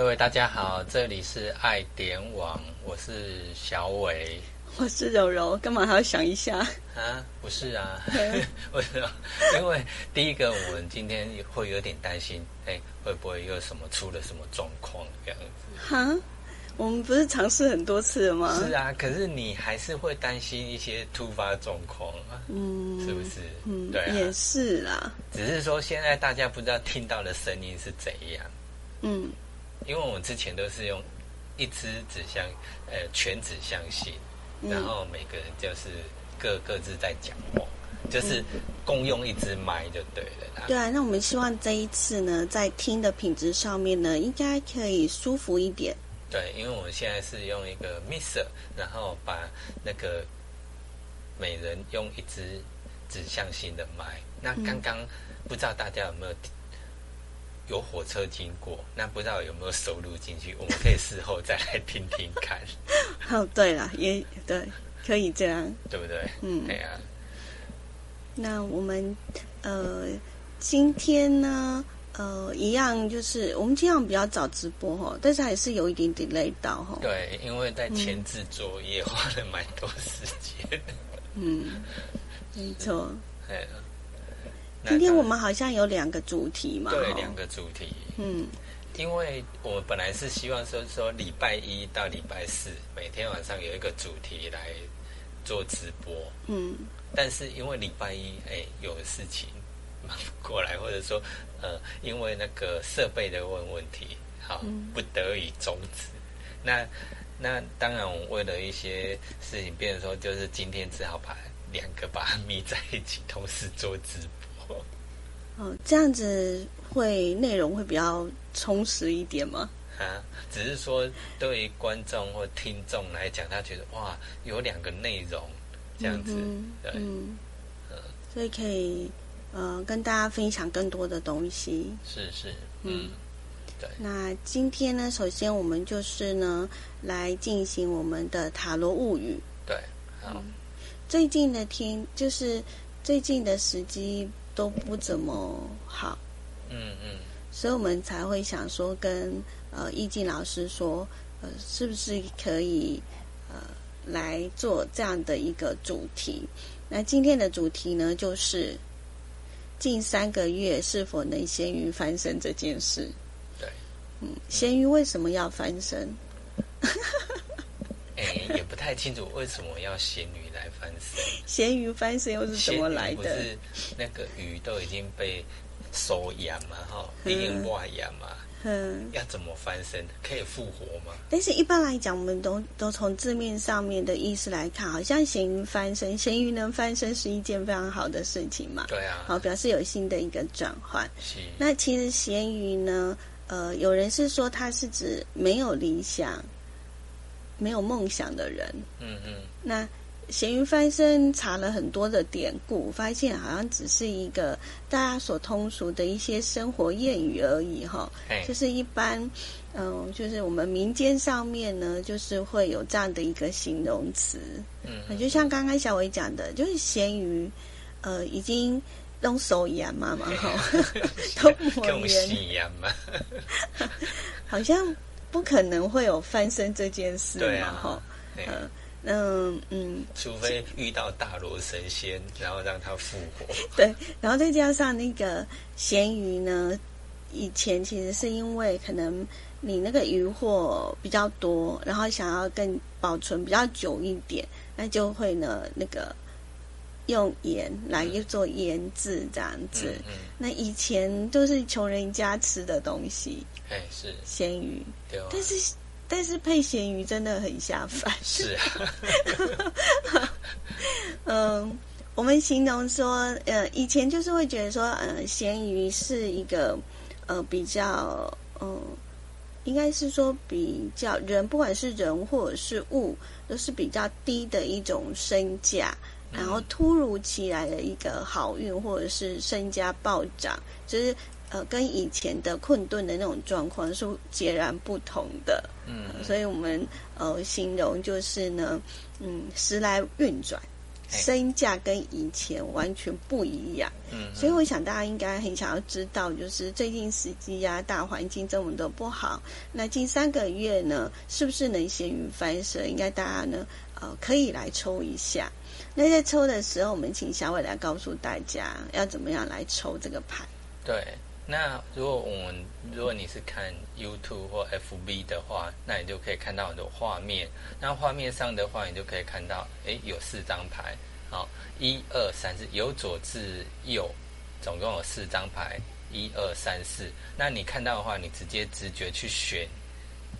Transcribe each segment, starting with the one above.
各位大家好，这里是爱点网，我是小伟。我是柔柔，干嘛还要想一下？啊，不是啊，为什么？因为第一个，我们今天会有点担心，哎，会不会有什么出了什么状况这样子？哈，我们不是尝试很多次了吗？是啊，可是你还是会担心一些突发状况啊，嗯，是不是？嗯，对，也是啦。只是说现在大家不知道听到的声音是怎样，嗯，因为我们之前都是用一支指向，呃，全指向性。然后每个人就是各各自在讲话，就是共用一支麦就对了。对啊，那我们希望这一次呢，在听的品质上面呢，应该可以舒服一点。对，因为我们现在是用一个 mixer，然后把那个每人用一支指向性的麦。那刚刚不知道大家有没有？有火车经过，那不知道有没有收录进去？我们可以事后再来听听看。哦，对了，也对，可以这样，对不对？嗯，对啊。那我们呃，今天呢，呃，一样就是我们今天比较早直播哈，但是还是有一点点累到哈。对，因为在前置作业花了蛮多时间。嗯，没错。哎。今天我们好像有两个主题嘛？对，两个主题。嗯，因为我本来是希望说说礼拜一到礼拜四每天晚上有一个主题来做直播。嗯，但是因为礼拜一哎有事情忙不过来，或者说呃因为那个设备的问问题，好不得已终止。那那当然，我为了一些事情，变成说就是今天只好把两个把它密在一起，同时做直播。哦，这样子会内容会比较充实一点吗？啊，只是说对于观众或听众来讲，他觉得哇，有两个内容这样子，对，嗯，所以可以呃跟大家分享更多的东西。是是，嗯，对。那今天呢，首先我们就是呢来进行我们的塔罗物语。对，好。最近的天就是最近的时机。都不怎么好，嗯嗯，所以我们才会想说跟呃易静老师说，呃，是不是可以呃来做这样的一个主题？那今天的主题呢，就是近三个月是否能咸鱼翻身这件事。对，嗯，咸鱼为什么要翻身？哎，也不太清楚为什么要咸鱼来。翻身，咸鱼翻身又是怎么来的？不是那个鱼都已经被收养嘛，哈，已经外养嘛，嗯，要怎么翻身？可以复活吗？但是一般来讲，我们都都从字面上面的意思来看，好像咸鱼翻身，咸鱼能翻身是一件非常好的事情嘛，对啊，好，表示有新的一个转换。是，那其实咸鱼呢，呃，有人是说它是指没有理想、没有梦想的人，嗯嗯，那。咸鱼翻身查了很多的典故，发现好像只是一个大家所通俗的一些生活谚语而已，哈。就是一般，嗯，就是我们民间上面呢，就是会有这样的一个形容词。嗯，就像刚刚小伟讲的，就是咸鱼，呃，已经弄手盐嘛嘛，哈，都抹盐 嘛，好像不可能会有翻身这件事嘛，哈，嗯。嗯嗯，除非遇到大罗神仙，然后让他复活。对，然后再加上那个咸鱼呢，以前其实是因为可能你那个鱼货比较多，然后想要更保存比较久一点，那就会呢那个用盐来做腌制这样子。那以前都是穷人家吃的东西，哎是咸鱼，但是。但是配咸鱼真的很下饭。是啊，嗯，我们形容说，呃，以前就是会觉得说，呃，咸鱼是一个，呃，比较，嗯，应该是说比较人，不管是人或者是物，都是比较低的一种身价，然后突如其来的一个好运，或者是身家暴涨，就是。呃，跟以前的困顿的那种状况是截然不同的，嗯，所以我们呃形容就是呢，嗯，时来运转，身价跟以前完全不一样。嗯，所以我想大家应该很想要知道，就是最近时机呀，大环境这么的不好，那近三个月呢，是不是能咸鱼翻身？应该大家呢，呃，可以来抽一下。那在抽的时候，我们请小伟来告诉大家要怎么样来抽这个牌。对。那如果我们如果你是看 YouTube 或 FB 的话，那你就可以看到很多画面。那画面上的话，你就可以看到，哎，有四张牌，好，一二三四，由左至右，总共有四张牌，一二三四。那你看到的话，你直接直觉去选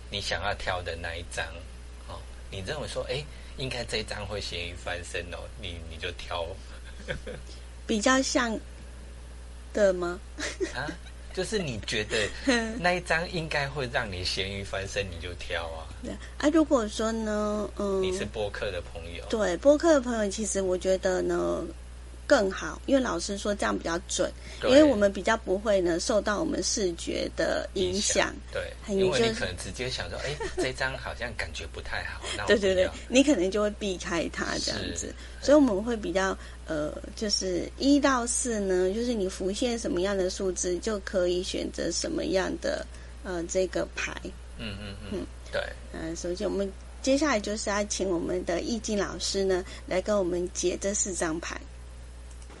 你想要挑的那一张，哦，你认为说，哎，应该这一张会咸鱼翻身哦，你你就挑，比较像。的吗？啊，就是你觉得 那一张应该会让你咸鱼翻身，你就挑啊。对啊，如果说呢，嗯，你是播客的朋友，对播客的朋友，其实我觉得呢。更好，因为老师说这样比较准，因为我们比较不会呢受到我们视觉的影响。对，因为你可能直接想说，哎，这张好像感觉不太好。对对对，你可能就会避开它这样子。所以我们会比较呃，就是一到四呢，就是你浮现什么样的数字，就可以选择什么样的呃这个牌。嗯嗯嗯，对。嗯，首先我们接下来就是要请我们的易经老师呢来跟我们解这四张牌。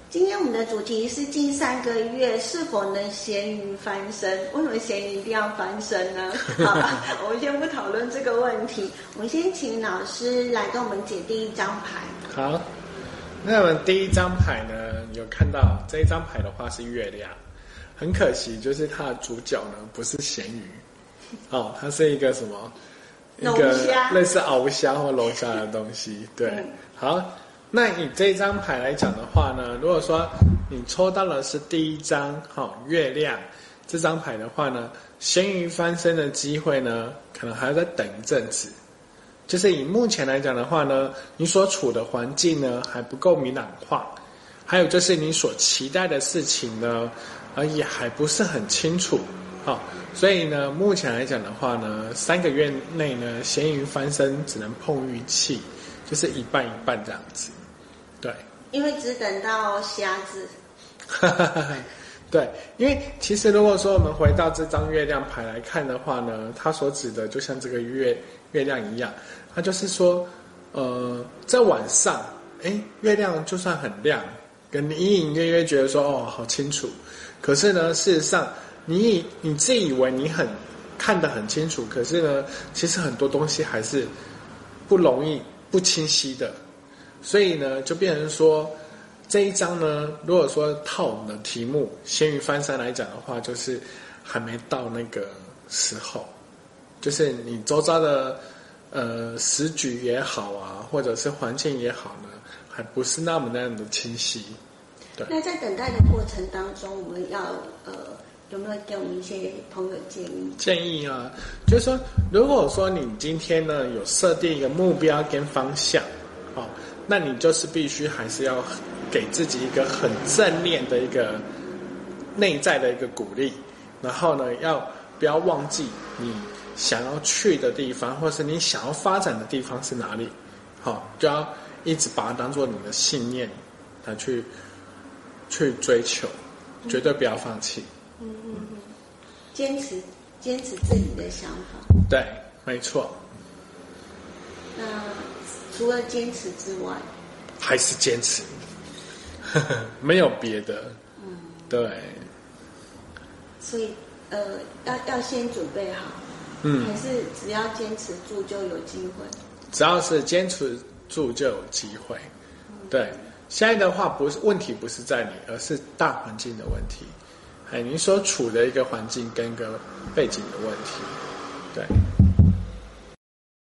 今天我们的主题是近三个月是否能咸鱼翻身？为什么咸鱼一定要翻身呢？好，我们先不讨论这个问题，我们先请老师来跟我们解第一张牌。好，那我们第一张牌呢，有看到这一张牌的话是月亮，很可惜就是它的主角呢不是咸鱼，哦，它是一个什么？一个类似鳌虾或龙虾的东西。对，好。那以这张牌来讲的话呢，如果说你抽到的是第一张，哈，月亮这张牌的话呢，咸鱼翻身的机会呢，可能还要再等一阵子。就是以目前来讲的话呢，你所处的环境呢还不够明朗化，还有就是你所期待的事情呢，而也还不是很清楚，好，所以呢，目前来讲的话呢，三个月内呢，咸鱼翻身只能碰运气，就是一半一半这样子。对，因为只等到瞎子。对，因为其实如果说我们回到这张月亮牌来看的话呢，它所指的就像这个月月亮一样，他就是说，呃，在晚上，哎，月亮就算很亮，跟你隐隐约约觉得说，哦，好清楚，可是呢，事实上，你你自以为你很看得很清楚，可是呢，其实很多东西还是不容易不清晰的。所以呢，就变成说，这一章呢，如果说套我们的题目“咸鱼翻山”来讲的话，就是还没到那个时候，就是你周遭的呃时局也好啊，或者是环境也好呢，还不是那么那样的清晰。对。那在等待的过程当中，我们要呃有没有给我们一些朋友建议？建议啊，就是说，如果说你今天呢有设定一个目标跟方向，哦。那你就是必须还是要给自己一个很正面的一个内在的一个鼓励，然后呢，要不要忘记你想要去的地方，或是你想要发展的地方是哪里？好，就要一直把它当做你的信念来去去追求，绝对不要放弃。嗯嗯嗯，坚持坚持自己的想法。对，没错。那。除了坚持之外，还是坚持，没有别的。嗯，对。所以，呃，要要先准备好。嗯。还是只要坚持住就有机会。只要是坚持住就有机会。对，现在的话不是问题，不是在你，而是大环境的问题。哎，你所处的一个环境跟个背景的问题。对。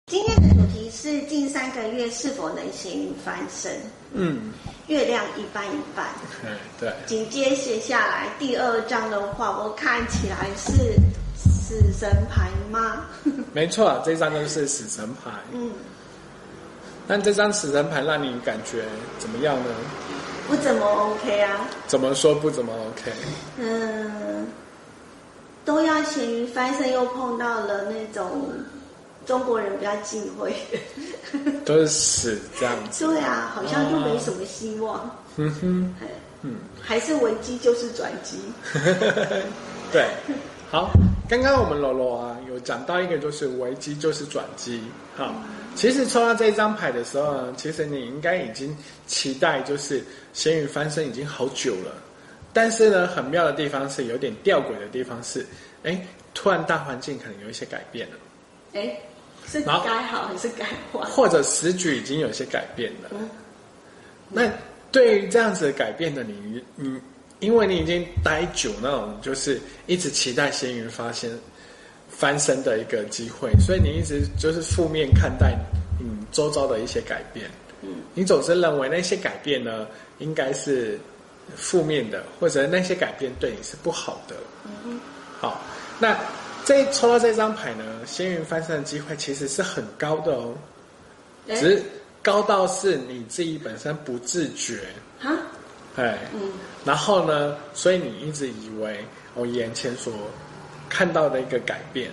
今天的主题是近三个月是否能咸鱼翻身？嗯，月亮一半一半。嗯，对。紧接写下来第二章的话，我看起来是死神牌吗？没错，这张就是死神牌。嗯。那这张死神牌让你感觉怎么样呢？不怎么 OK 啊。怎么说不怎么 OK？嗯，都要咸鱼翻身，又碰到了那种。中国人比较忌讳，都是死这样子。对啊，好像就没什么希望。嗯哼，嗯，还是危机就是转机。对，好，刚刚我们罗罗啊有讲到一个，就是危机就是转机。好，其实抽到这一张牌的时候呢，其实你应该已经期待就是咸鱼翻身已经好久了，但是呢，很妙的地方是有点吊诡的地方是，哎，突然大环境可能有一些改变了。哎。是改好还是改坏？或者时局已经有些改变了。那对于这样子的改变的你，你因为你已经待久那种，就是一直期待咸鱼发现翻身的一个机会，所以你一直就是负面看待嗯周遭的一些改变。嗯，你总是认为那些改变呢，应该是负面的，或者那些改变对你是不好的。嗯好，那。这抽到这张牌呢，仙云翻身的机会其实是很高的哦，只是高到是你自己本身不自觉啊，哎，嗯，然后呢，所以你一直以为我眼前所看到的一个改变，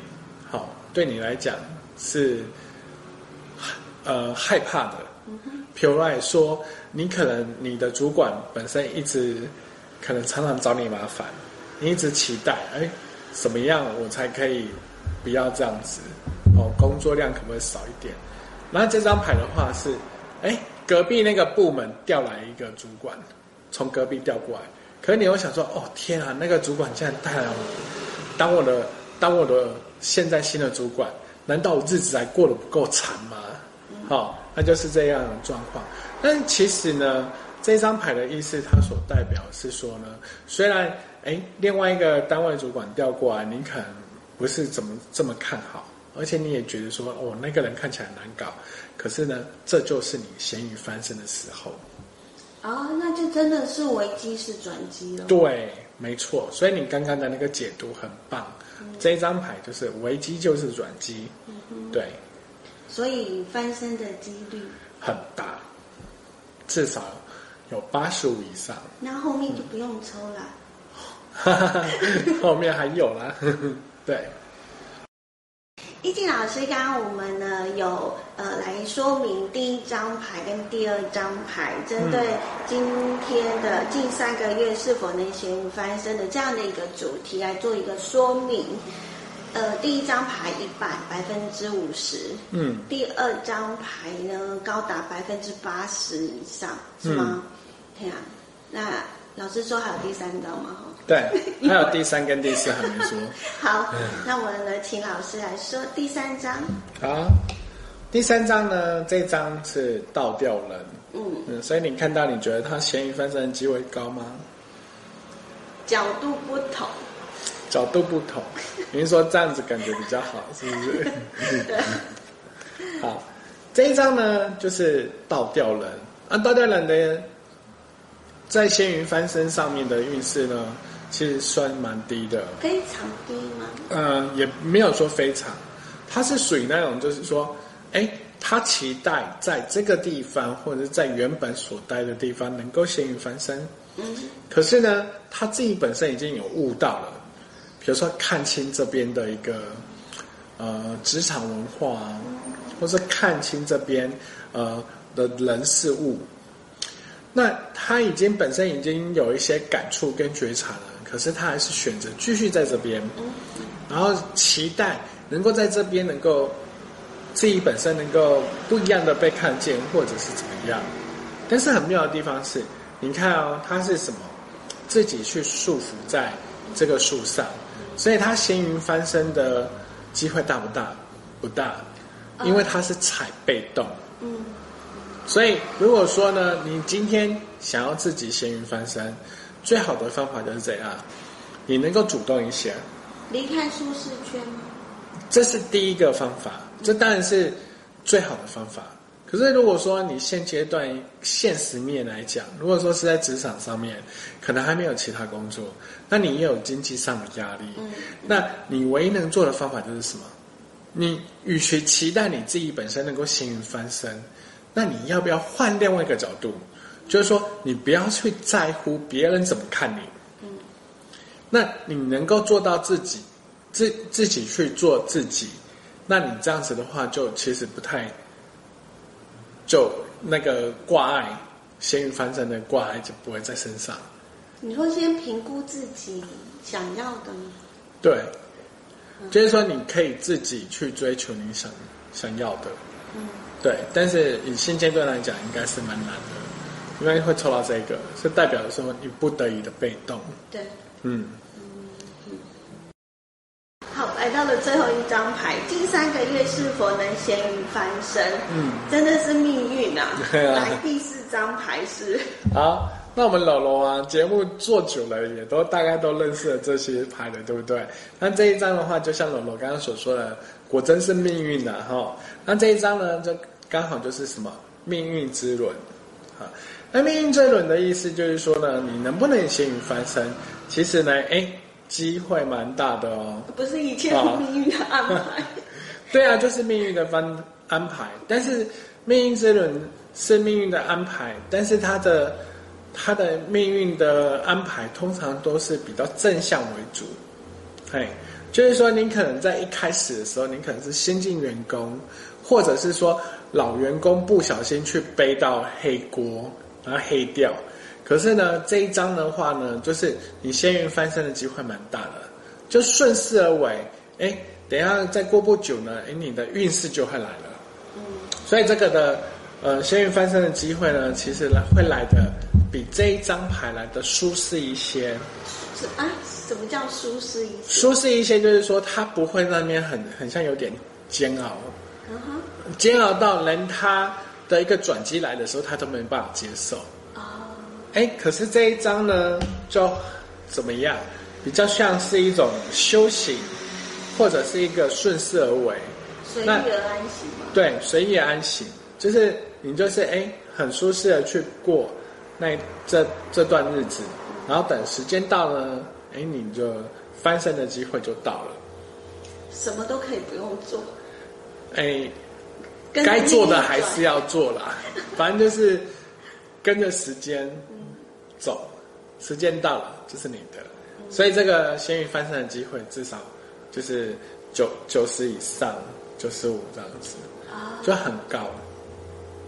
好，对你来讲是呃害怕的。譬如来说，你可能你的主管本身一直可能常常找你麻烦，你一直期待，哎。怎么样，我才可以不要这样子？哦，工作量可不可以少一点？然后这张牌的话是，哎，隔壁那个部门调来一个主管，从隔壁调过来。可是你又想说，哦天啊，那个主管竟然带来我当我的当我的现在新的主管，难道我日子还过得不够惨吗？好，那就是这样的状况。但其实呢，这张牌的意思，它所代表是说呢，虽然。哎，另外一个单位主管调过来，你可能不是怎么这么看好，而且你也觉得说，哦，那个人看起来难搞。可是呢，这就是你咸鱼翻身的时候。啊，那就真的是危机是转机了。对，没错。所以你刚刚的那个解读很棒。这一张牌就是危机就是转机。对。所以翻身的几率很大，至少有八十五以上。那后面就不用抽了。后面还有啦，对。易静老师，刚刚我们呢有呃来说明第一张牌跟第二张牌，针对今天的近三个月是否能咸鱼翻身的这样的一个主题来做一个说明。呃，第一张牌一百百分之五十，嗯，第二张牌呢高达百分之八十以上，是吗？对啊，那老师说还有第三张吗？哈。对，还有第三跟第四还没说。好，那我们来，请老师来说第三章。好，第三章呢，这张是倒吊人。嗯嗯，所以你看到，你觉得他咸鱼翻身的机会高吗？角度不同。角度不同，您说这样子感觉比较好，是不是？对。好，这一张呢，就是倒吊人。啊，倒吊人的。在仙云翻身上面的运势呢，其实算蛮低的。非常低吗？嗯，也没有说非常，它是属于那种，就是说，哎，他期待在这个地方或者是在原本所待的地方能够咸鱼翻身。嗯。可是呢，他自己本身已经有悟到了，比如说看清这边的一个呃职场文化，或是看清这边呃的人事物。那他已经本身已经有一些感触跟觉察了，可是他还是选择继续在这边，然后期待能够在这边能够自己本身能够不一样的被看见，或者是怎么样。但是很妙的地方是，你看哦，他是什么？自己去束缚在这个树上，所以他闲云翻身的机会大不大？不大，因为他是踩被动。嗯。所以，如果说呢，你今天想要自己咸鱼翻身，最好的方法就是这样，你能够主动一些，离开舒适圈吗？这是第一个方法，这当然是最好的方法。可是，如果说你现阶段现实面来讲，如果说是在职场上面，可能还没有其他工作，那你也有经济上的压力，那你唯一能做的方法就是什么？你与其期待你自己本身能够幸运翻身。那你要不要换另外一个角度？就是说，你不要去在乎别人怎么看你。嗯。那你能够做到自己，自自己去做自己，那那你这样子的话，就其实不太，就那个挂碍，咸鱼翻身的挂碍就不会在身上。你说先评估自己想要的吗？对，就是说你可以自己去追求你想想要的。嗯，对，但是以现阶段来讲，应该是蛮难的，因为会抽到这个，是代表说你不得已的被动。对，嗯。好来到了最后一张牌，近三个月是否能咸鱼翻身？嗯，真的是命运啊！来第四张牌是。好，那我们老罗啊，节目做久了，也都大概都认识了这些牌的，对不对？那这一张的话，就像老罗刚刚所说的，果真是命运的哈。那这一张呢，就刚好就是什么命运之轮啊。那命运之轮的意思就是说呢，你能不能咸鱼翻身？其实呢，哎。机会蛮大的哦，不是一切命运的安排。对啊，就是命运的翻安排。但是命运之轮是命运的安排，但是它的它的命运的安排通常都是比较正向为主。嘿，就是说，您可能在一开始的时候，您可能是先进员工，或者是说老员工不小心去背到黑锅，然后黑掉。可是呢，这一张的话呢，就是你仙运翻身的机会蛮大的，就顺势而为。哎，等下再过不久呢，哎，你的运势就会来了。嗯，所以这个的呃仙运翻身的机会呢，其实来会来的比这一张牌来的舒适一些。是啊，什么叫舒适一些？舒适一些就是说，它不会那边很很像有点煎熬。煎熬到连他的一个转机来的时候，他都没办法接受。哎，可是这一张呢，就怎么样？比较像是一种修行，或者是一个顺势而为，随遇而安行嘛。对，随遇而安行，就是你就是哎，很舒适的去过那这这段日子，然后等时间到了，哎，你就翻身的机会就到了。什么都可以不用做。哎，该做的还是要做啦，反正就是跟着时间。走，时间到了就是你的，所以这个咸鱼翻身的机会至少就是九九十以上，九十五这样子，就很高。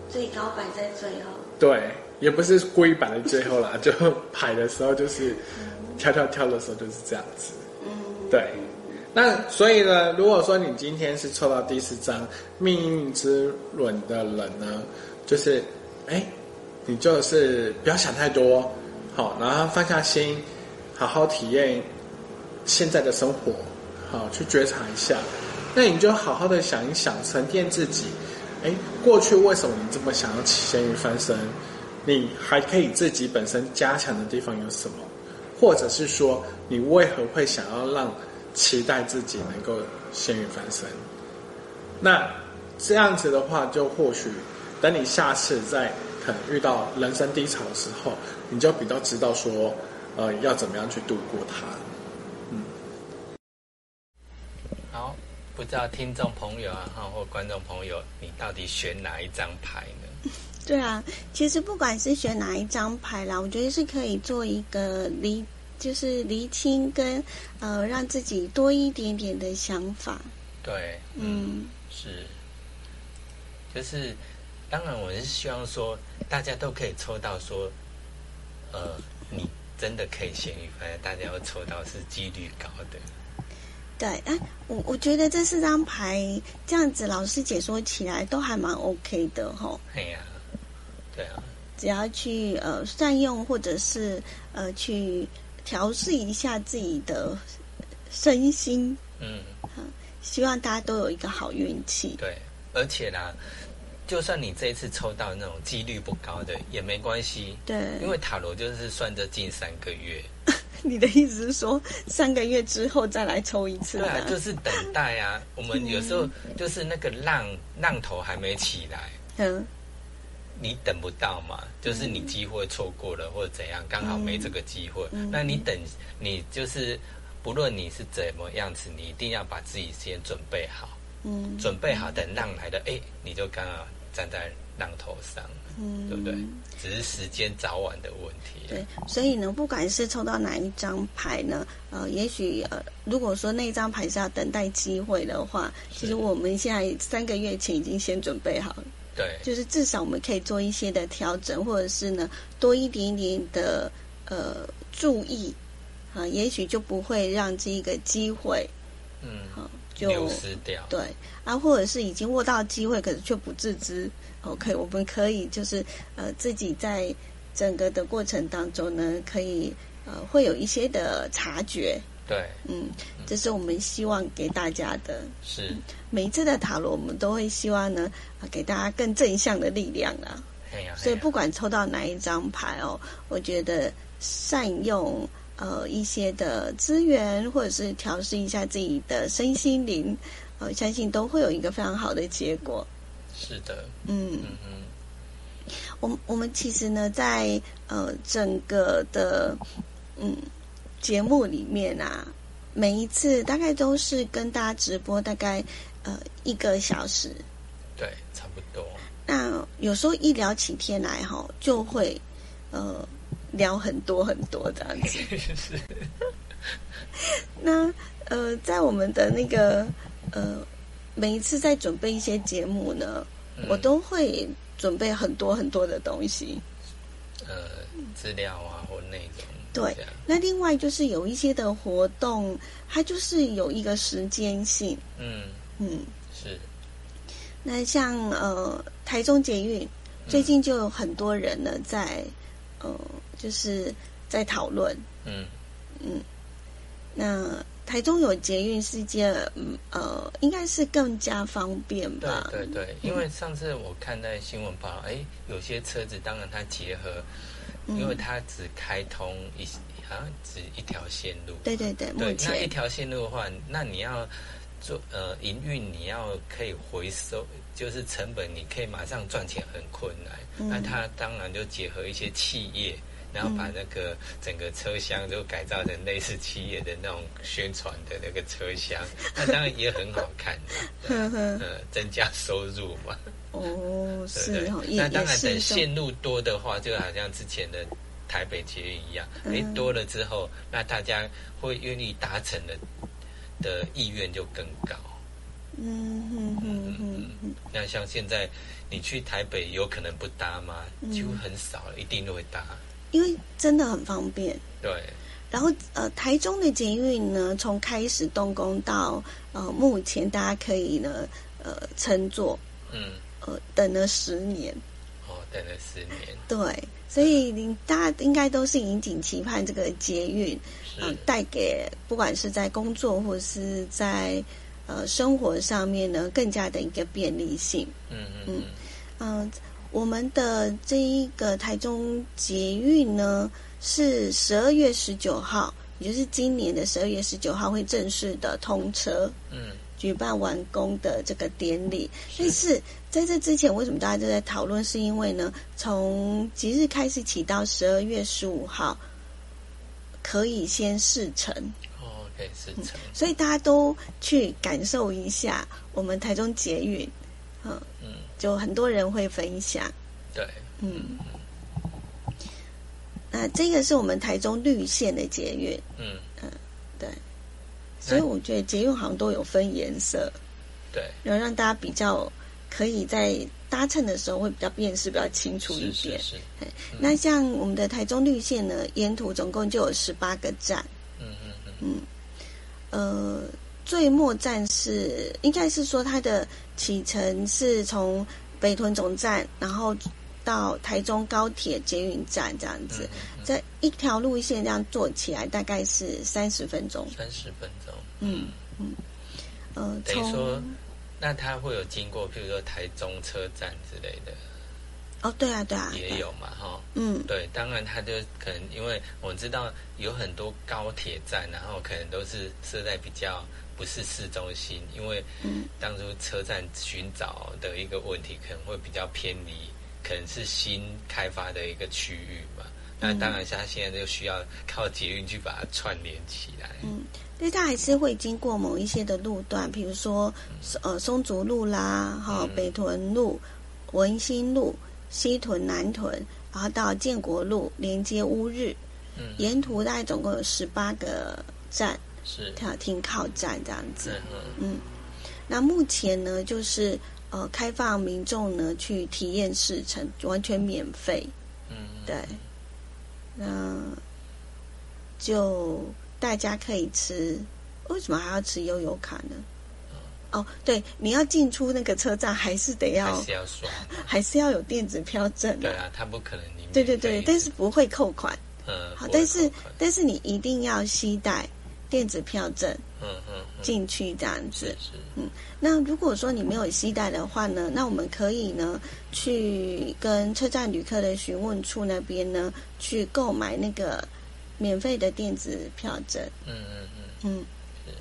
最高摆在最后。对，也不是故意摆在最后啦，就排的时候就是跳跳跳的时候就是这样子。嗯，对。那所以呢，如果说你今天是抽到第四张命运之轮的人呢，就是哎，你就是不要想太多。好，然后放下心，好好体验现在的生活，好去觉察一下。那你就好好的想一想，沉淀自己。哎，过去为什么你这么想要起咸鱼翻身？你还可以自己本身加强的地方有什么？或者是说，你为何会想要让期待自己能够咸鱼翻身？那这样子的话，就或许等你下次再。可能遇到人生低潮的时候，你就比较知道说，呃，要怎么样去度过它。嗯，好，不知道听众朋友啊，或观众朋友，你到底选哪一张牌呢？对啊，其实不管是选哪一张牌啦，我觉得是可以做一个厘，就是厘清跟呃，让自己多一点点的想法。对，嗯，是，就是。当然，我是希望说，大家都可以抽到说，呃，你真的可以咸鱼翻，大家要抽到是几率高的。对，哎，我我觉得这四张牌这样子，老师解说起来都还蛮 OK 的吼。哎呀，对啊，只要去呃善用，或者是呃去调试一下自己的身心，嗯，希望大家都有一个好运气。对，而且呢。就算你这一次抽到那种几率不高的也没关系，对，因为塔罗就是算着近三个月。你的意思是说三个月之后再来抽一次？对啊，就是等待啊。我们有时候就是那个浪浪头还没起来，嗯，你等不到嘛，就是你机会错过了或者怎样，刚好没这个机会。那你等，你就是不论你是怎么样子，你一定要把自己先准备好。嗯，准备好等浪来的，哎，你就刚好站在浪头上，嗯，对不对？只是时间早晚的问题。对，所以呢，不管是抽到哪一张牌呢，呃，也许呃，如果说那张牌是要等待机会的话，其实我们现在三个月前已经先准备好了。对，就是至少我们可以做一些的调整，或者是呢，多一点点的呃注意啊，也许就不会让这一个机会，嗯，好就流失掉。对啊，或者是已经握到机会，可是却不自知。OK，我们可以就是呃自己在整个的过程当中呢，可以呃会有一些的察觉。对，嗯，这是我们希望给大家的。是每一次的塔罗，我们都会希望呢，给大家更正向的力量啊。所以不管抽到哪一张牌哦，我觉得善用呃一些的资源，或者是调试一下自己的身心灵，呃，相信都会有一个非常好的结果。是的，嗯嗯嗯。我我们其实呢，在呃整个的嗯。节目里面啊，每一次大概都是跟大家直播大概呃一个小时，对，差不多。那有时候一聊起天来哈，就会呃聊很多很多这样子。是。那呃，在我们的那个呃每一次在准备一些节目呢，我都会准备很多很多的东西，呃，资料啊或内容。对，那另外就是有一些的活动，它就是有一个时间性。嗯嗯，是。那像呃台中捷运，最近就有很多人呢在呃就是在讨论。嗯嗯，那台中有捷运世界，呃，应该是更加方便吧？对对对，因为上次我看在新闻报，哎，有些车子当然它结合。因为它只开通一，好像只一条线路。对对对，对，那一条线路的话，那你要做呃营运，你要可以回收，就是成本，你可以马上赚钱很困难。那它当然就结合一些企业，然后把那个整个车厢都改造成类似企业的那种宣传的那个车厢，那当然也很好看的，呃，增加收入嘛。哦，是哦，那当然，等线路多的话，就好像之前的台北捷运一样，哎，多了之后，那大家会愿意达成的的意愿就更高。嗯嗯嗯嗯嗯。那像现在你去台北，有可能不搭吗？几乎很少，一定都会搭，因为真的很方便。对。然后呃，台中的捷运呢，从开始动工到呃目前，大家可以呢呃乘坐。嗯。呃，等了十年，哦，等了十年，对，所以你大家应该都是引颈期盼这个捷运，嗯，带给不管是在工作或是在呃生活上面呢，更加的一个便利性。嗯嗯嗯，我们的这一个台中捷运呢，是十二月十九号，也就是今年的十二月十九号会正式的通车。嗯。举办完工的这个典礼，但是在这之前，为什么大家都在讨论？是因为呢，从即日开始起到十二月十五号，可以先试乘。哦，可以试乘。所以大家都去感受一下我们台中捷运，嗯嗯，就很多人会分享。对，嗯。那这个是我们台中绿线的捷运。嗯嗯，对。所以我觉得捷运好像都有分颜色，对，然后让大家比较可以在搭乘的时候会比较辨识比较清楚一点。是是。那像我们的台中绿线呢，沿途总共就有十八个站。嗯嗯嗯。嗯，呃，最末站是应该是说它的启程是从北屯总站，然后到台中高铁捷运站这样子，在一条路线这样做起来大概是三十分钟。三十分钟。嗯嗯，呃，等于说，那它会有经过，譬如说台中车站之类的。哦，对啊，对啊，也有嘛，哈，嗯，对，当然他就可能，因为我知道有很多高铁站，然后可能都是设在比较不是市中心，因为当初车站寻找的一个问题，可能会比较偏离，可能是新开发的一个区域嘛。那当然，他现在就需要靠捷运去把它串联起来。嗯。因为它还是会经过某一些的路段，比如说，呃，松竹路啦，哈，北屯路，文心路、西屯、南屯，然后到建国路连接乌日。嗯，沿途大概总共有十八个站，是跳停靠站这样子。嗯，那目前呢，就是呃，开放民众呢去体验试乘，完全免费。嗯，对。那就大家可以吃，为什么还要吃悠游卡呢？哦，对，你要进出那个车站还是得要，还是要刷，还是要有电子票证。对啊，他不可能你。对对对，但是不会扣款。嗯，好，但是但是你一定要携带电子票证。嗯嗯，进去这样子。是。嗯，那如果说你没有携带的话呢，那我们可以呢去跟车站旅客的询问处那边呢去购买那个免费的电子票证。嗯嗯嗯。嗯。是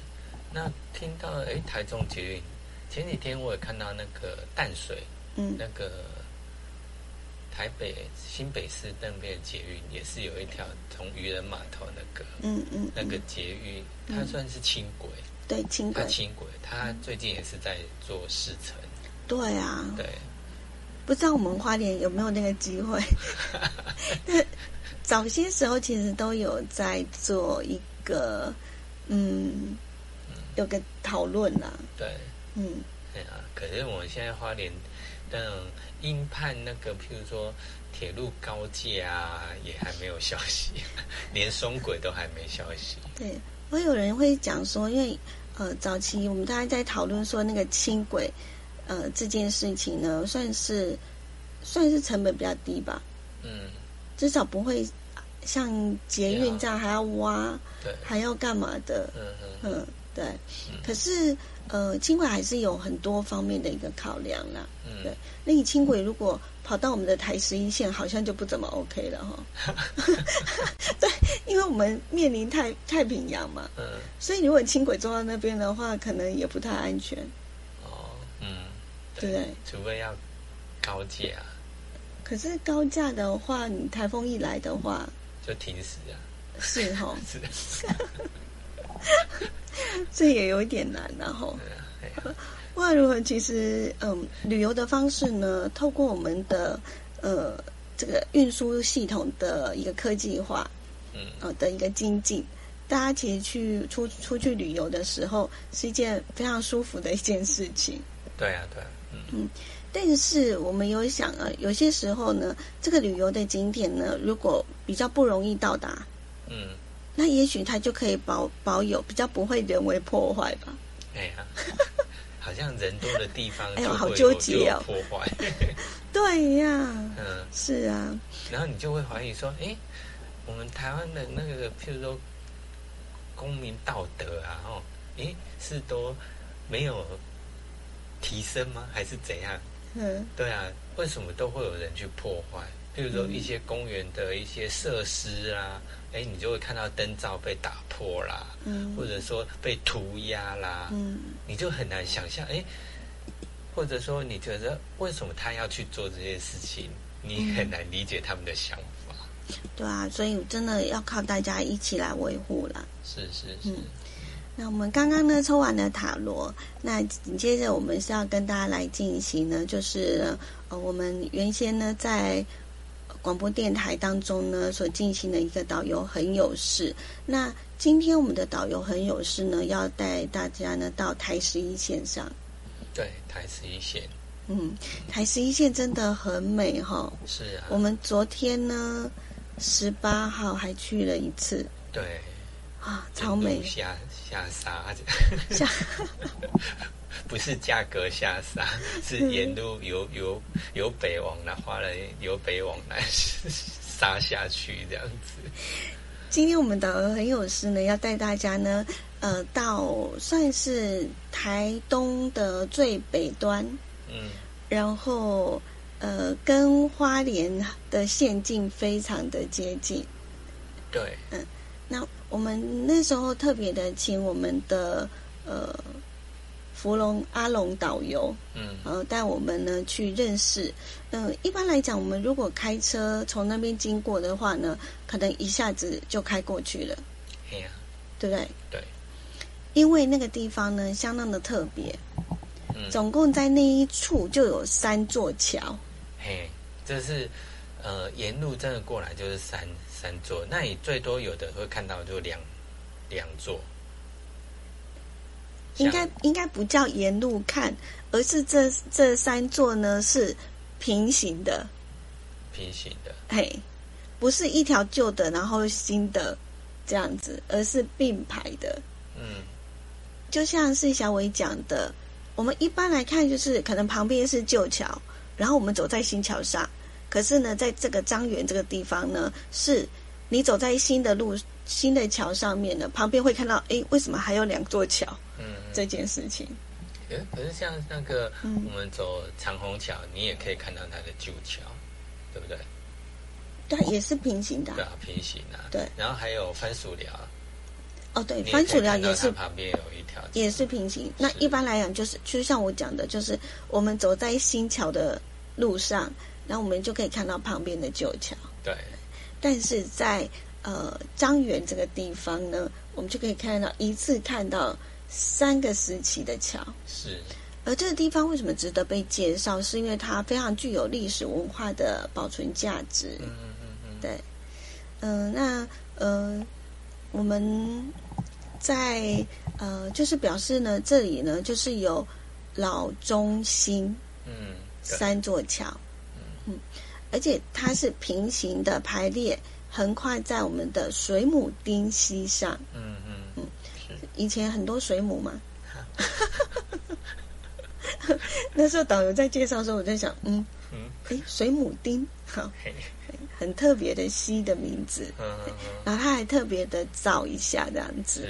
那听到哎，台中捷运前几天我也看到那个淡水，嗯，那个台北新北市那边捷运也是有一条从渔人码头那个，嗯嗯，那个捷运它算是轻轨，对轻轨，轻轨，它最近也是在做试乘，对啊，对，不知道我们花莲有没有那个机会？那早些时候其实都有在做一个，嗯。有个讨论呐，对，嗯，对啊，可是我们现在花莲那种鹰判那个，譬如说铁路高架啊，也还没有消息，连松轨都还没消息。对，会有人会讲说，因为呃，早期我们大家在讨论说那个轻轨，呃，这件事情呢，算是算是成本比较低吧，嗯，至少不会像捷运这样还要挖，对，还要干嘛的，嗯嗯嗯。对，可是呃，轻轨还是有很多方面的一个考量啦。嗯，对，那你轻轨如果跑到我们的台十一线，好像就不怎么 OK 了哈。对，因为我们面临太太平洋嘛。嗯。所以如果轻轨坐到那边的话，可能也不太安全。哦，嗯，对，对除非要高架。可是高架的话，你台风一来的话，就停驶啊。是哈。是。这也有一点难，然后，无论如何，其实，嗯，旅游的方式呢，透过我们的呃这个运输系统的一个科技化，嗯，呃的一个精进，大家其实去出出去旅游的时候，是一件非常舒服的一件事情。对啊，对，嗯嗯，但是我们有想啊，有些时候呢，这个旅游的景点呢，如果比较不容易到达，嗯。那也许它就可以保保有比较不会人为破坏吧。哎呀，好像人多的地方，哎呦，好纠结哦，破坏。对呀，嗯，是啊。然后你就会怀疑说，哎，我们台湾的那个，譬如说公民道德啊，哦，哎，是都没有提升吗？还是怎样？嗯，对啊，为什么都会有人去破坏？譬如说一些公园的一些设施啊。哎，你就会看到灯罩被打破啦，嗯，或者说被涂鸦啦，嗯，你就很难想象，哎，或者说你觉得为什么他要去做这些事情，你很难理解他们的想法。对啊，所以真的要靠大家一起来维护了。是是是。那我们刚刚呢抽完了塔罗，那紧接着我们是要跟大家来进行呢，就是呃，我们原先呢在。广播电台当中呢，所进行的一个导游很有事。那今天我们的导游很有事呢，要带大家呢到台十一线上。对，台十一线。嗯，台十一线真的很美哈。是啊。我们昨天呢，十八号还去了一次。对。啊，超美。下下沙。下。不是价格下沙，是沿路由由由北往南，花 了由北往南杀下去这样子。今天我们导游很有事呢，要带大家呢，呃，到算是台东的最北端，嗯，然后呃，跟花莲的县境非常的接近。对，嗯，那我们那时候特别的请我们的呃。芙蓉阿龙导游，嗯，呃，带我们呢去认识。嗯，一般来讲，我们如果开车从那边经过的话呢，可能一下子就开过去了。对呀，对不对？对。因为那个地方呢，相当的特别。总共在那一处就有三座桥。嘿，这是呃沿路真的过来就是三三座，那你最多有的会看到就两两座。应该应该不叫沿路看，而是这这三座呢是平行的。平行的。嘿，不是一条旧的，然后新的这样子，而是并排的。嗯。就像是小伟讲的，我们一般来看，就是可能旁边是旧桥，然后我们走在新桥上。可是呢，在这个张园这个地方呢，是你走在新的路、新的桥上面呢，旁边会看到，哎，为什么还有两座桥？嗯，这件事情。可可是像那个我们走长虹桥，你也可以看到它的旧桥，对不对？对，也是平行的。对啊，平行的。对。然后还有番薯寮。哦，对，番薯寮也是旁边有一条，也是平行。那一般来讲，就是就像我讲的，就是我们走在新桥的路上，然后我们就可以看到旁边的旧桥。对。但是在呃张园这个地方呢，我们就可以看到一次看到三个时期的桥。是。而这个地方为什么值得被介绍？是因为它非常具有历史文化的保存价值。嗯嗯嗯嗯。对。嗯，那呃。我们在呃，就是表示呢，这里呢就是有老中心嗯三座桥嗯，而且它是平行的排列，横跨在我们的水母丁溪上。嗯嗯嗯，以前很多水母嘛，那时候导游在介绍的时候，我在想嗯嗯，哎，水母丁好。很特别的溪的名字，然后它还特别的造一下这样子。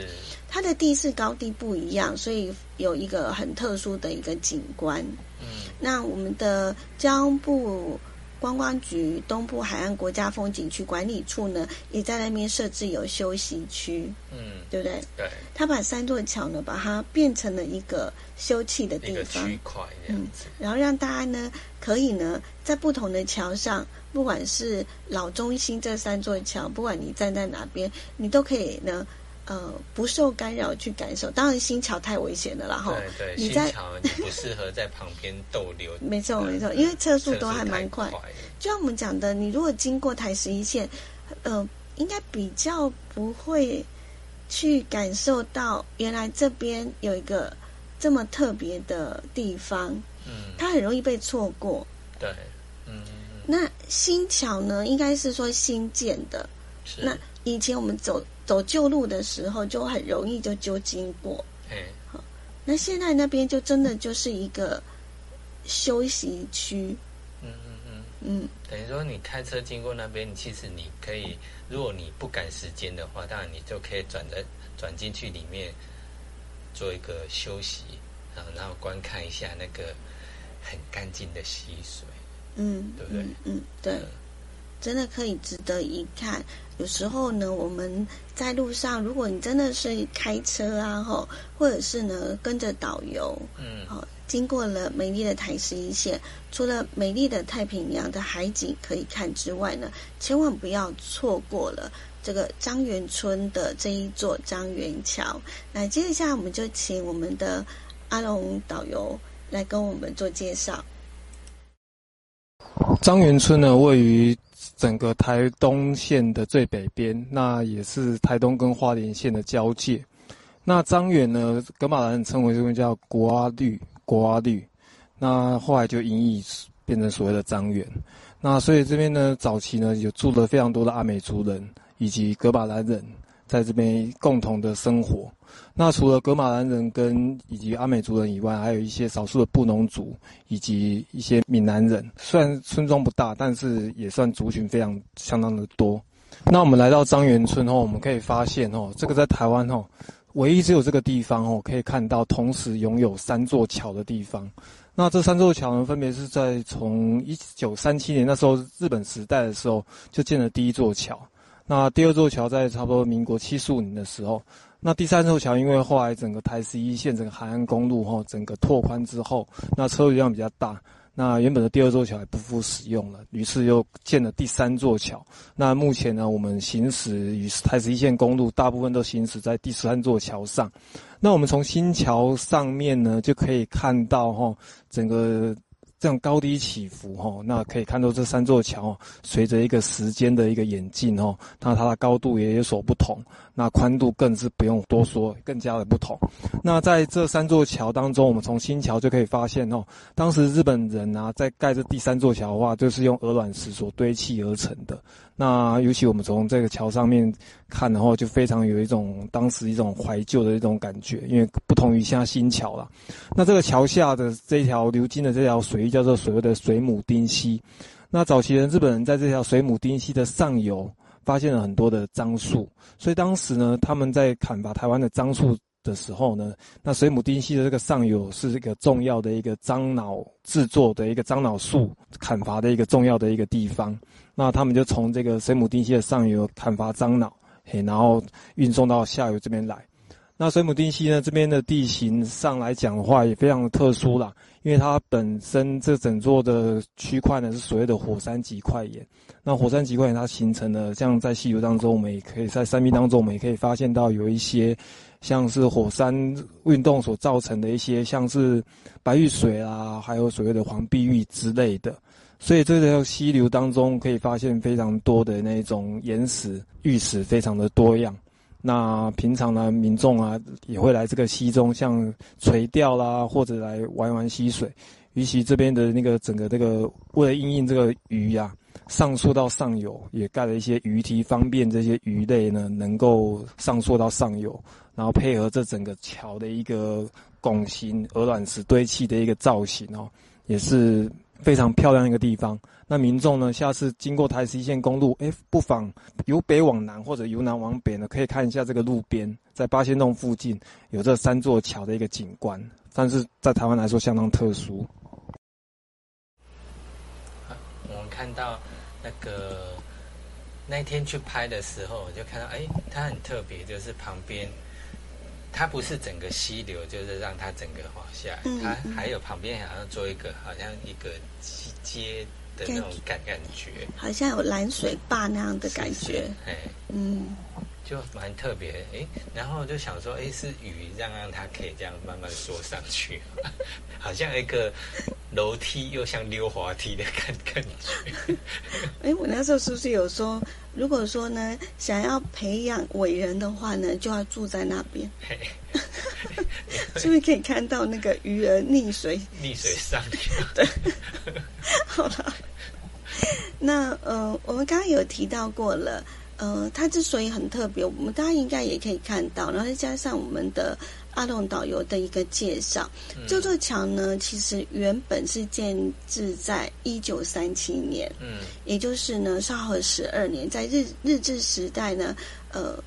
它的地势高低不一样，所以有一个很特殊的一个景观。嗯，那我们的交通部观光局东部海岸国家风景区管理处呢，也在那边设置有休息区。嗯，对不对？对。他把三座桥呢，把它变成了一个休憩的地方，区块这样子。然后让大家呢，可以呢，在不同的桥上。不管是老中心这三座桥，不管你站在哪边，你都可以呢，呃，不受干扰去感受。当然，新桥太危险了，然后对对，你不适合在旁边逗留。没错没错，因为车速都还蛮快。就像我们讲的，你如果经过台十一线，呃，应该比较不会去感受到原来这边有一个这么特别的地方。嗯，它很容易被错过。对，嗯。那新桥呢？应该是说新建的。那以前我们走走旧路的时候，就很容易就就经过。哎，好。那现在那边就真的就是一个休息区。嗯嗯嗯嗯。等于说，你开车经过那边，其实你可以，如果你不赶时间的话，当然你就可以转在转进去里面做一个休息，然后然后观看一下那个很干净的溪水。嗯，对不对？嗯，对，真的可以值得一看。有时候呢，我们在路上，如果你真的是开车啊，吼，或者是呢跟着导游，嗯，好，经过了美丽的台十一线，除了美丽的太平洋的海景可以看之外呢，千万不要错过了这个张园村的这一座张园桥。那接下来我们就请我们的阿龙导游来跟我们做介绍。张园村呢，位于整个台东县的最北边，那也是台东跟花莲县的交界。那张远呢，格马兰人称为这边叫国阿绿，国阿绿。那后来就音译变成所谓的张远。那所以这边呢，早期呢有住了非常多的阿美族人以及格马兰人。在这边共同的生活。那除了格马兰人跟以及阿美族人以外，还有一些少数的布农族以及一些闽南人。虽然村庄不大，但是也算族群非常相当的多。那我们来到张园村后，我们可以发现哦，这个在台湾哦，唯一只有这个地方哦，可以看到同时拥有三座桥的地方。那这三座桥呢，分别是在从一九三七年那时候日本时代的时候就建了第一座桥。那第二座桥在差不多民国七十五年的时候，那第三座桥因为后来整个台十一线整个海岸公路哈整个拓宽之后，那车流量比较大，那原本的第二座桥也不复使用了，于是又建了第三座桥。那目前呢，我们行驶于台十一线公路大部分都行驶在第三座桥上。那我们从新桥上面呢，就可以看到哈，整个。这样高低起伏哈，那可以看到这三座桥随着一个时间的一个演进哈，那它的高度也有所不同，那宽度更是不用多说，更加的不同。那在这三座桥当中，我们从新桥就可以发现哦，当时日本人啊在盖这第三座桥的话，就是用鹅卵石所堆砌而成的。那尤其我们从这个桥上面看的话，就非常有一种当时一种怀旧的一种感觉，因为不同于现在新桥了。那这个桥下的这条流经的这条水域叫做所谓的水母丁溪。那早期人日本人在这条水母丁溪的上游发现了很多的樟树，所以当时呢，他们在砍伐台湾的樟树。的时候呢，那水母丁溪的这个上游是一个重要的一个樟脑制作的一个樟脑树砍伐的一个重要的一个地方。那他们就从这个水母丁溪的上游砍伐樟脑，嘿，然后运送到下游这边来。那水母丁溪呢这边的地形上来讲的话，也非常的特殊啦，因为它本身这整座的区块呢是所谓的火山级块岩。那火山级块岩它形成了，像在溪流当中，我们也可以在山壁当中，我们也可以发现到有一些。像是火山运动所造成的一些，像是白玉水啊，还有所谓的黄碧玉之类的，所以这条溪流当中可以发现非常多的那种岩石、玉石，非常的多样。那平常呢，民众啊也会来这个溪中，像垂钓啦，或者来玩玩溪水。尤其这边的那个整个这个，为了应应这个鱼呀。上溯到上游，也盖了一些鱼梯，方便这些鱼类呢能够上溯到上游，然后配合这整个桥的一个拱形鹅卵石堆砌的一个造型哦，也是非常漂亮一个地方。那民众呢，下次经过台十一线公路，哎，不妨由北往南或者由南往北呢，可以看一下这个路边，在八仙洞附近有这三座桥的一个景观，但是在台湾来说相当特殊。我们看到。那个那天去拍的时候，我就看到，哎，它很特别，就是旁边，它不是整个溪流，就是让它整个滑下来，它还有旁边好像做一个，好像一个街的那种感感觉，好像有蓝水坝那样的感觉，哎，嗯。就蛮特别，哎，然后就想说，哎，是雨让让它可以这样慢慢缩上去，好像一个楼梯又像溜滑梯的感感觉。哎，我那时候是不是有说，如果说呢，想要培养伟人的话呢，就要住在那边，是不是可以看到那个鱼儿溺水？溺水上跳。对，好了，那呃，我们刚刚有提到过了。呃，它之所以很特别，我们大家应该也可以看到，然后再加上我们的阿龙导游的一个介绍，这座桥呢，其实原本是建制在一九三七年，嗯，也就是呢昭和十二年，在日日治时代呢，呃，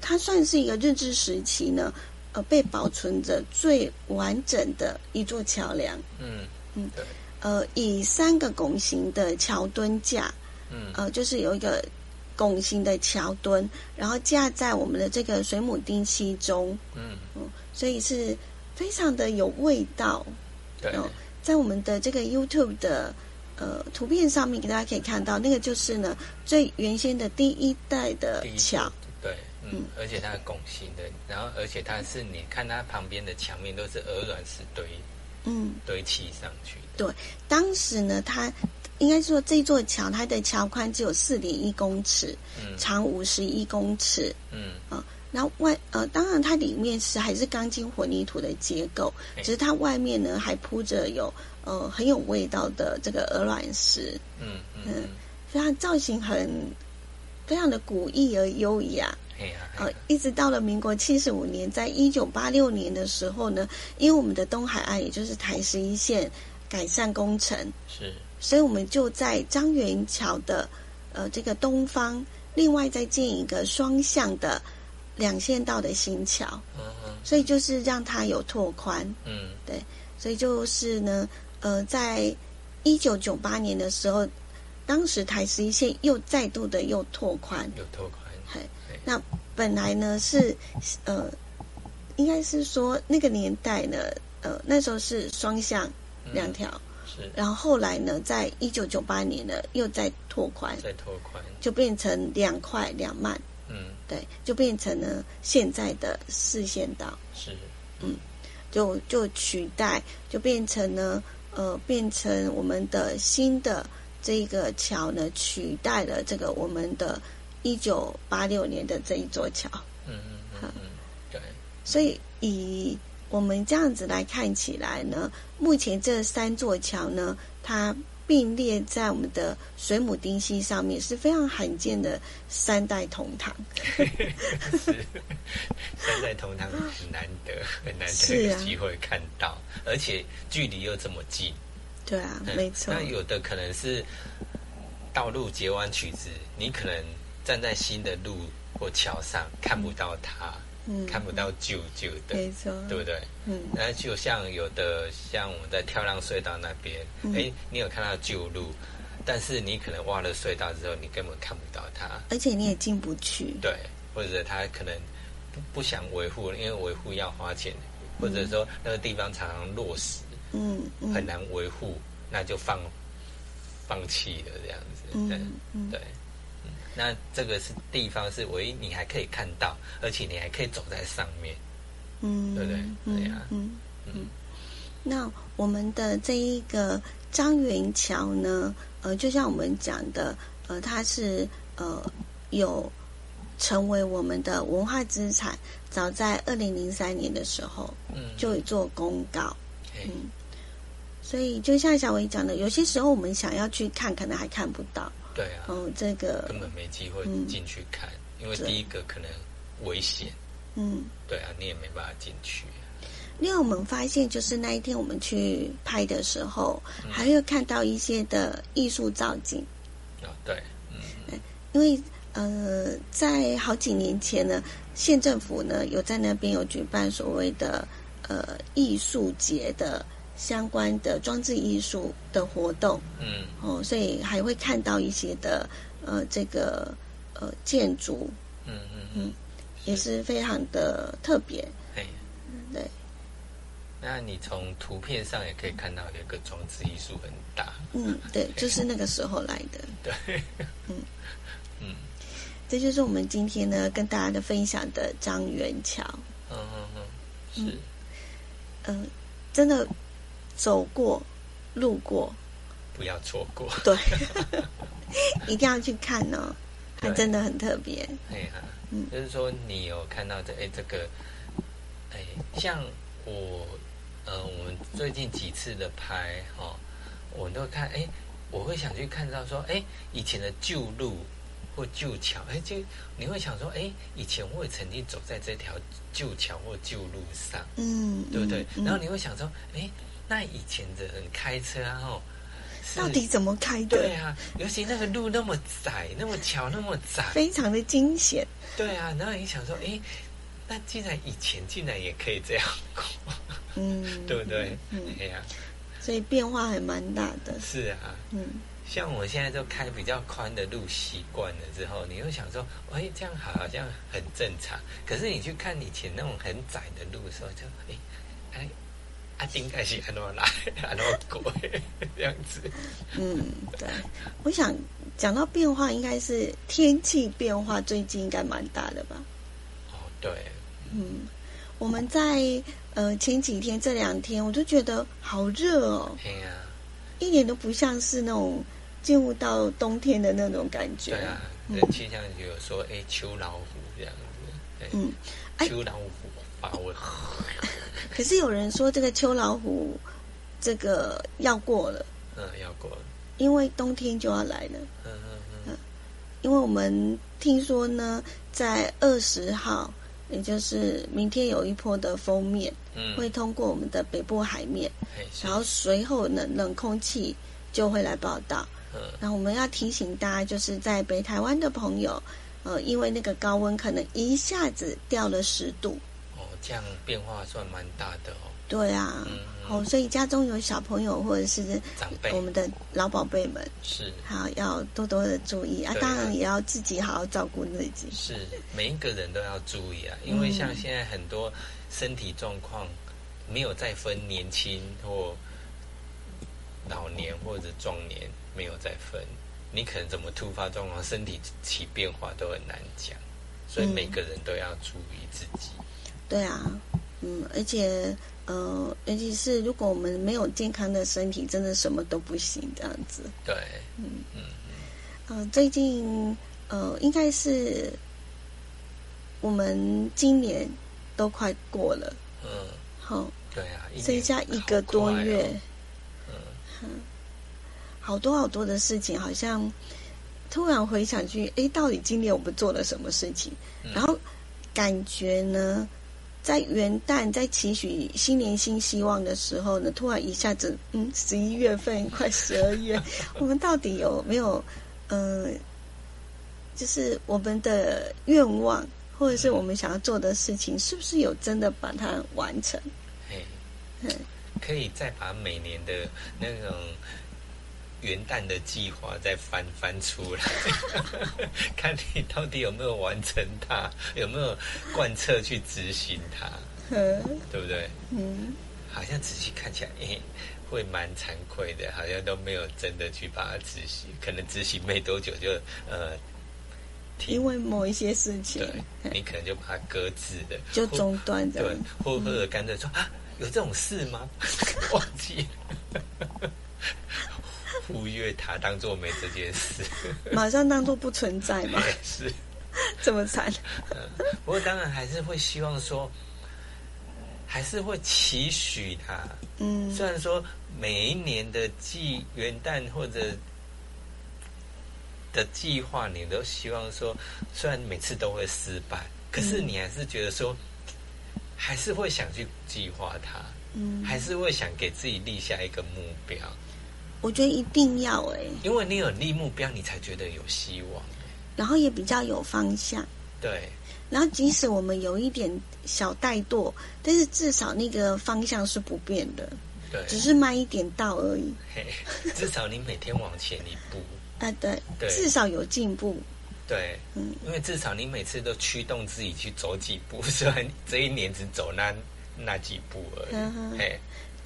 它算是一个日治时期呢，呃，被保存着最完整的一座桥梁，嗯嗯，对，呃，以三个拱形的桥墩架，嗯，呃，就是有一个。拱形的桥墩，然后架在我们的这个水母丁溪中，嗯嗯，所以是非常的有味道。对，在我们的这个 YouTube 的呃图片上面，给大家可以看到，那个就是呢最原先的第一代的桥。对，嗯，而且它是拱形的，然后而且它是你看它旁边的墙面都是鹅卵石堆，嗯，堆砌上去。对，当时呢它。应该说，这座桥它的桥宽只有四点一公尺，长五十一公尺。嗯啊，然后外呃，当然它里面是还是钢筋混凝土的结构，只是它外面呢还铺着有呃很有味道的这个鹅卵石。嗯嗯，非常造型很非常的古意而优雅。呃，一直到了民国七十五年，在一九八六年的时候呢，因为我们的东海岸也就是台十一线改善工程是。所以我们就在张园桥的呃这个东方，另外再建一个双向的两线道的新桥，嗯嗯，所以就是让它有拓宽，嗯，对，所以就是呢，呃，在一九九八年的时候，当时台十一线又再度的又拓宽，又拓宽，嘿，那本来呢是呃，应该是说那个年代呢，呃，那时候是双向两条。是。然后后来呢，在一九九八年呢，又再拓宽，再拓宽，就变成两块两慢。嗯，对，就变成了现在的四线道。是，嗯，就就取代，就变成呢，呃，变成我们的新的这个桥呢，取代了这个我们的一九八六年的这一座桥。嗯嗯嗯嗯，对。所以以我们这样子来看起来呢，目前这三座桥呢，它。并列在我们的水母丁溪上面是非常罕见的三代同堂。三代同堂很难得，很难得有机会看到，而且距离又这么近。对啊，没错。那有的可能是道路截弯曲直，你可能站在新的路或桥上看不到它。看不到旧旧的，没错，对不对？嗯，那就像有的，像我们在跳浪隧道那边，哎，你有看到旧路，但是你可能挖了隧道之后，你根本看不到它，而且你也进不去。对，或者他可能不不想维护，因为维护要花钱，或者说那个地方常常落石，嗯，很难维护，那就放放弃了这样子，嗯，对。那这个是地方是唯一你还可以看到，而且你还可以走在上面，嗯，对不对？对呀，嗯嗯。那我们的这一个张元桥呢，呃，就像我们讲的，呃，它是呃有成为我们的文化资产，早在二零零三年的时候，嗯，就有做公告，嗯。所以就像小伟讲的，有些时候我们想要去看，可能还看不到。对啊，哦，这个根本没机会进去看，因为第一个可能危险，嗯，对啊，你也没办法进去。另外，我们发现就是那一天我们去拍的时候，还会看到一些的艺术造景。啊，对，嗯，因为呃，在好几年前呢，县政府呢有在那边有举办所谓的呃艺术节的。相关的装置艺术的活动，嗯，哦，所以还会看到一些的呃，这个呃建筑，嗯嗯嗯，也是非常的特别，哎，对。那你从图片上也可以看到，有个装置艺术很大，嗯，对，就是那个时候来的，对，嗯。嗯，这就是我们今天呢跟大家的分享的张元桥，嗯嗯嗯，是，嗯，真的。走过，路过，不要错过。对，一定要去看哦，它真的很特别。哎呀，嗯，就是说你有看到这哎这个，哎，像我呃，我们最近几次的拍哦，我都看哎，我会想去看到说哎，以前的旧路或旧桥，哎，就你会想说哎，以前我也曾经走在这条旧桥或旧路上，嗯，对不对？然后你会想说哎。那以前的人开车啊，哦，到底怎么开的？对啊，尤其那个路那么窄，那么桥那么窄，非常的惊险。对啊，然后你想说，哎，那既然以前竟然也可以这样过，嗯，对不对？嗯，哎呀，所以变化还蛮大的。是啊，嗯，像我现在就开比较宽的路习惯了之后，你又想说，哎，这样好像很正常。可是你去看以前那种很窄的路的时候，就哎，哎。啊，应该是很多来，很多过这样子。嗯，对。我想讲到变化，应该是天气变化，最近应该蛮大的吧？哦，对。嗯，我们在呃前几天这两天，我就觉得好热哦。对呀。一点都不像是那种进入到冬天的那种感觉。对啊，气象局有说，哎，秋老虎这样子。嗯，秋老虎发威。可是有人说这个秋老虎，这个要过了。嗯，要过了。因为冬天就要来了。嗯嗯嗯。因为我们听说呢，在二十号，也就是明天有一波的封面，嗯，会通过我们的北部海面，然后随后呢，冷空气就会来报道。嗯。那我们要提醒大家，就是在北台湾的朋友，呃，因为那个高温可能一下子掉了十度。这样变化算蛮大的哦。对啊，哦，所以家中有小朋友或者是长辈，我们的老宝贝们是好要多多的注意啊。当然也要自己好好照顾自己。是每一个人都要注意啊，因为像现在很多身体状况没有再分年轻或老年或者壮年没有再分，你可能怎么突发状况，身体起变化都很难讲，所以每个人都要注意自己。对啊，嗯，而且呃，尤其是如果我们没有健康的身体，真的什么都不行，这样子。对，嗯嗯嗯。最近呃，应该是我们今年都快过了。嗯。好。对啊。剩下一个多月。好多好多的事情，好像突然回想去，哎，到底今年我们做了什么事情？然后感觉呢，在元旦在期许新年新希望的时候呢，突然一下子，嗯，十一月份快十二月，我们到底有没有，嗯，就是我们的愿望，或者是我们想要做的事情，是不是有真的把它完成？嗯。可以再把每年的那种元旦的计划再翻翻出来，看你到底有没有完成它，有没有贯彻去执行它，对不对？嗯，好像仔细看起来，哎，会蛮惭愧的，好像都没有真的去把它执行，可能执行没多久就呃，因为某一些事情，你可能就把它搁置的，就中断的，对，或或者干脆说啊。有这种事吗？忘记忽略它，当做没这件事，马上当做不存在嘛？是这么惨。不过当然还是会希望说，还是会期许他。嗯，虽然说每一年的计元旦或者的计划，你都希望说，虽然每次都会失败，可是你还是觉得说。还是会想去计划它，嗯，还是会想给自己立下一个目标。我觉得一定要哎，因为你有立目标，你才觉得有希望，然后也比较有方向。对，然后即使我们有一点小怠惰，但是至少那个方向是不变的，对，只是慢一点到而已。至少你每天往前一步，啊，对，至少有进步。对，嗯，因为至少你每次都驱动自己去走几步，虽然这一年只走那那几步而已，嘿，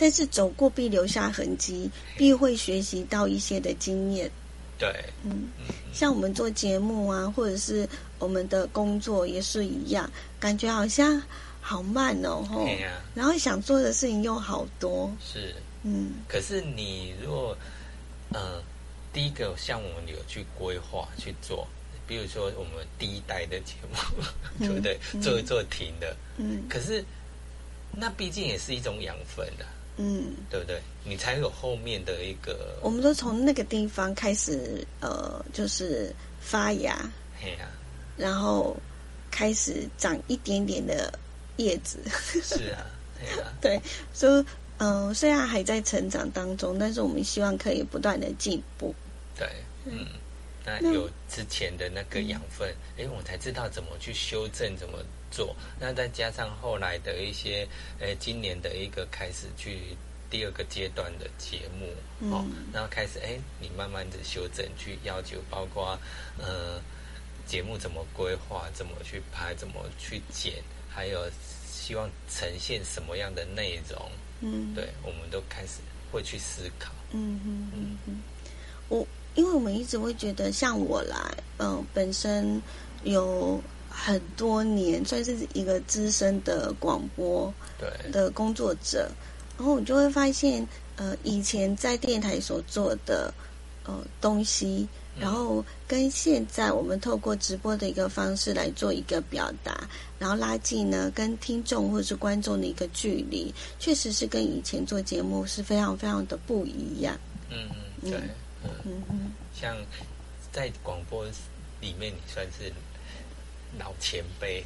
但是走过必留下痕迹，必会学习到一些的经验。对，嗯，像我们做节目啊，或者是我们的工作也是一样，感觉好像好慢哦，吼，然后想做的事情又好多，是，嗯，可是你如果，呃，第一个像我们有去规划去做。比如说我们第一代的节目，对不对？做一做停的，嗯，可是那毕竟也是一种养分的，嗯，对不对？你才有后面的一个。我们都从那个地方开始，呃，就是发芽，嘿呀，然后开始长一点点的叶子，是啊，对啊，对，所以，嗯，虽然还在成长当中，但是我们希望可以不断的进步，对，嗯。那有之前的那个养分，哎，我才知道怎么去修正，怎么做。那再加上后来的一些，呃，今年的一个开始去第二个阶段的节目，哦，然后开始，哎，你慢慢的修正，去要求，包括呃，节目怎么规划，怎么去拍，怎么去剪，还有希望呈现什么样的内容，嗯，对，我们都开始会去思考，嗯嗯嗯嗯，我。因为我们一直会觉得，像我来，嗯，本身有很多年，算是一个资深的广播的工作者，然后我就会发现，呃，以前在电台所做的呃东西，然后跟现在我们透过直播的一个方式来做一个表达，然后拉近呢跟听众或者是观众的一个距离，确实是跟以前做节目是非常非常的不一样。嗯嗯，对。嗯嗯，像在广播里面，你算是老前辈。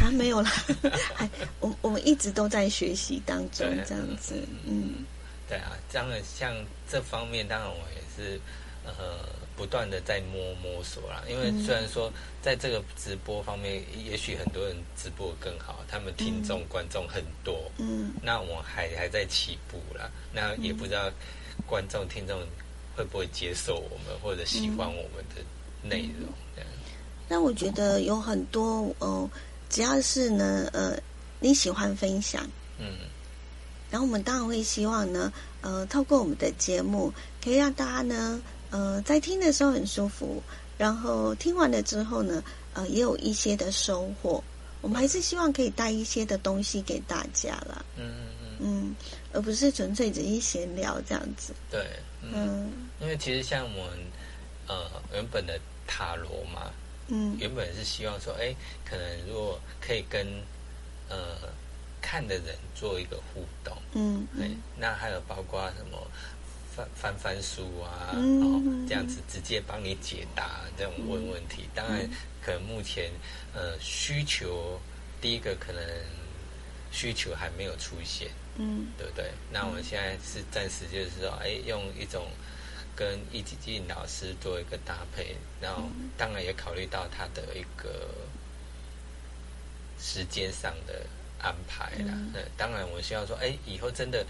啊，没有啦，还我我们一直都在学习当中，这样子。嗯，对啊，这样的像这方面，当然我也是呃不断的在摸摸索啦。因为虽然说在这个直播方面，也许很多人直播更好，他们听众观众很多。嗯，那我还还在起步啦，那也不知道观众听众。会不会接受我们或者喜欢我们的内容？这样。那我觉得有很多哦，只要是呢，呃，你喜欢分享，嗯，然后我们当然会希望呢，呃，透过我们的节目，可以让大家呢，呃，在听的时候很舒服，然后听完了之后呢，呃，也有一些的收获。我们还是希望可以带一些的东西给大家啦。嗯嗯嗯，而不是纯粹只是闲聊这样子。对，嗯，因为其实像我们呃原本的塔罗嘛，嗯，原本是希望说，哎，可能如果可以跟呃。看的人做一个互动，嗯，哎，那还有包括什么翻翻翻书啊，哦，这样子直接帮你解答这种问问题。当然，可能目前呃需求第一个可能需求还没有出现，嗯，对不对？那我们现在是暂时就是说，哎，用一种跟易吉进老师做一个搭配，然后当然也考虑到他的一个时间上的。安排了，那当然，我们希望说，哎，以后真的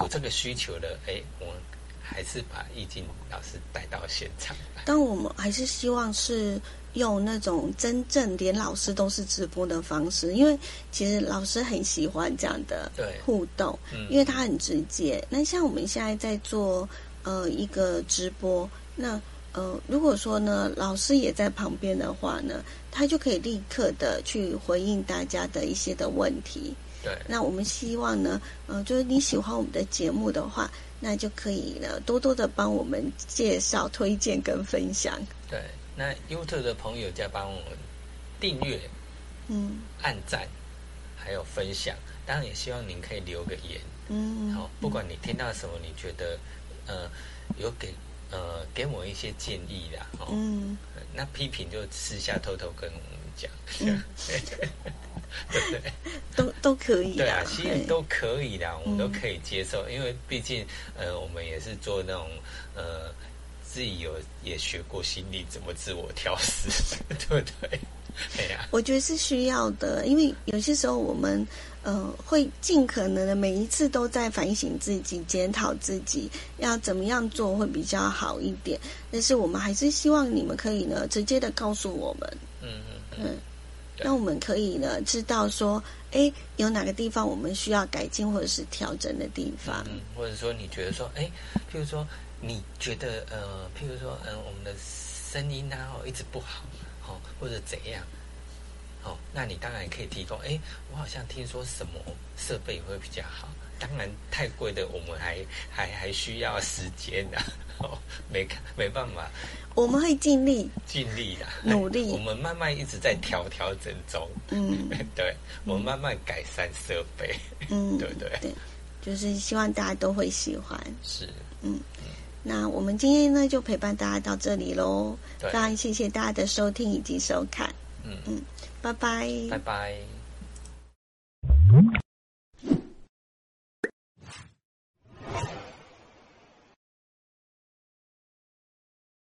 有这个需求的，哎，我们还是把易静老师带到现场。但我们还是希望是用那种真正连老师都是直播的方式，因为其实老师很喜欢这样的互动，因为他很直接。那像我们现在在做呃一个直播，那。呃，如果说呢，老师也在旁边的话呢，他就可以立刻的去回应大家的一些的问题。对。那我们希望呢，呃，就是你喜欢我们的节目的话，那就可以呢，多多的帮我们介绍、推荐跟分享。对。那 YouTube 的朋友再帮我们订阅、嗯，按赞，还有分享。当然也希望您可以留个言。嗯。好，不管你听到什么，你觉得呃有给。呃，给我一些建议啦，嗯，那批评就私下偷偷跟我们讲，嗯，对 不对？都都可以，对啊，其实都可以的，我们都可以接受，因为毕竟呃，我们也是做那种呃，自己有也学过心理怎么自我调试，对不对？对呀，我觉得是需要的，因为有些时候我们。呃，会尽可能的每一次都在反省自己、检讨自己，要怎么样做会比较好一点。但是我们还是希望你们可以呢，直接的告诉我们，嗯嗯嗯，那我们可以呢知道说，哎，有哪个地方我们需要改进或者是调整的地方，嗯，或者说你觉得说，哎，譬如说你觉得呃，譬如说，嗯，我们的声音啊，哦，一直不好，哦，或者怎样。哦，那你当然可以提供。哎，我好像听说什么设备会比较好。当然，太贵的我们还还还需要时间的。哦，没没办法。我们会尽力，尽力的，努力。我们慢慢一直在调调整中。嗯，对，我们慢慢改善设备。嗯，对不对？对，就是希望大家都会喜欢。是，嗯。那我们今天呢就陪伴大家到这里喽当然谢谢大家的收听以及收看。嗯。嗯拜拜。拜拜。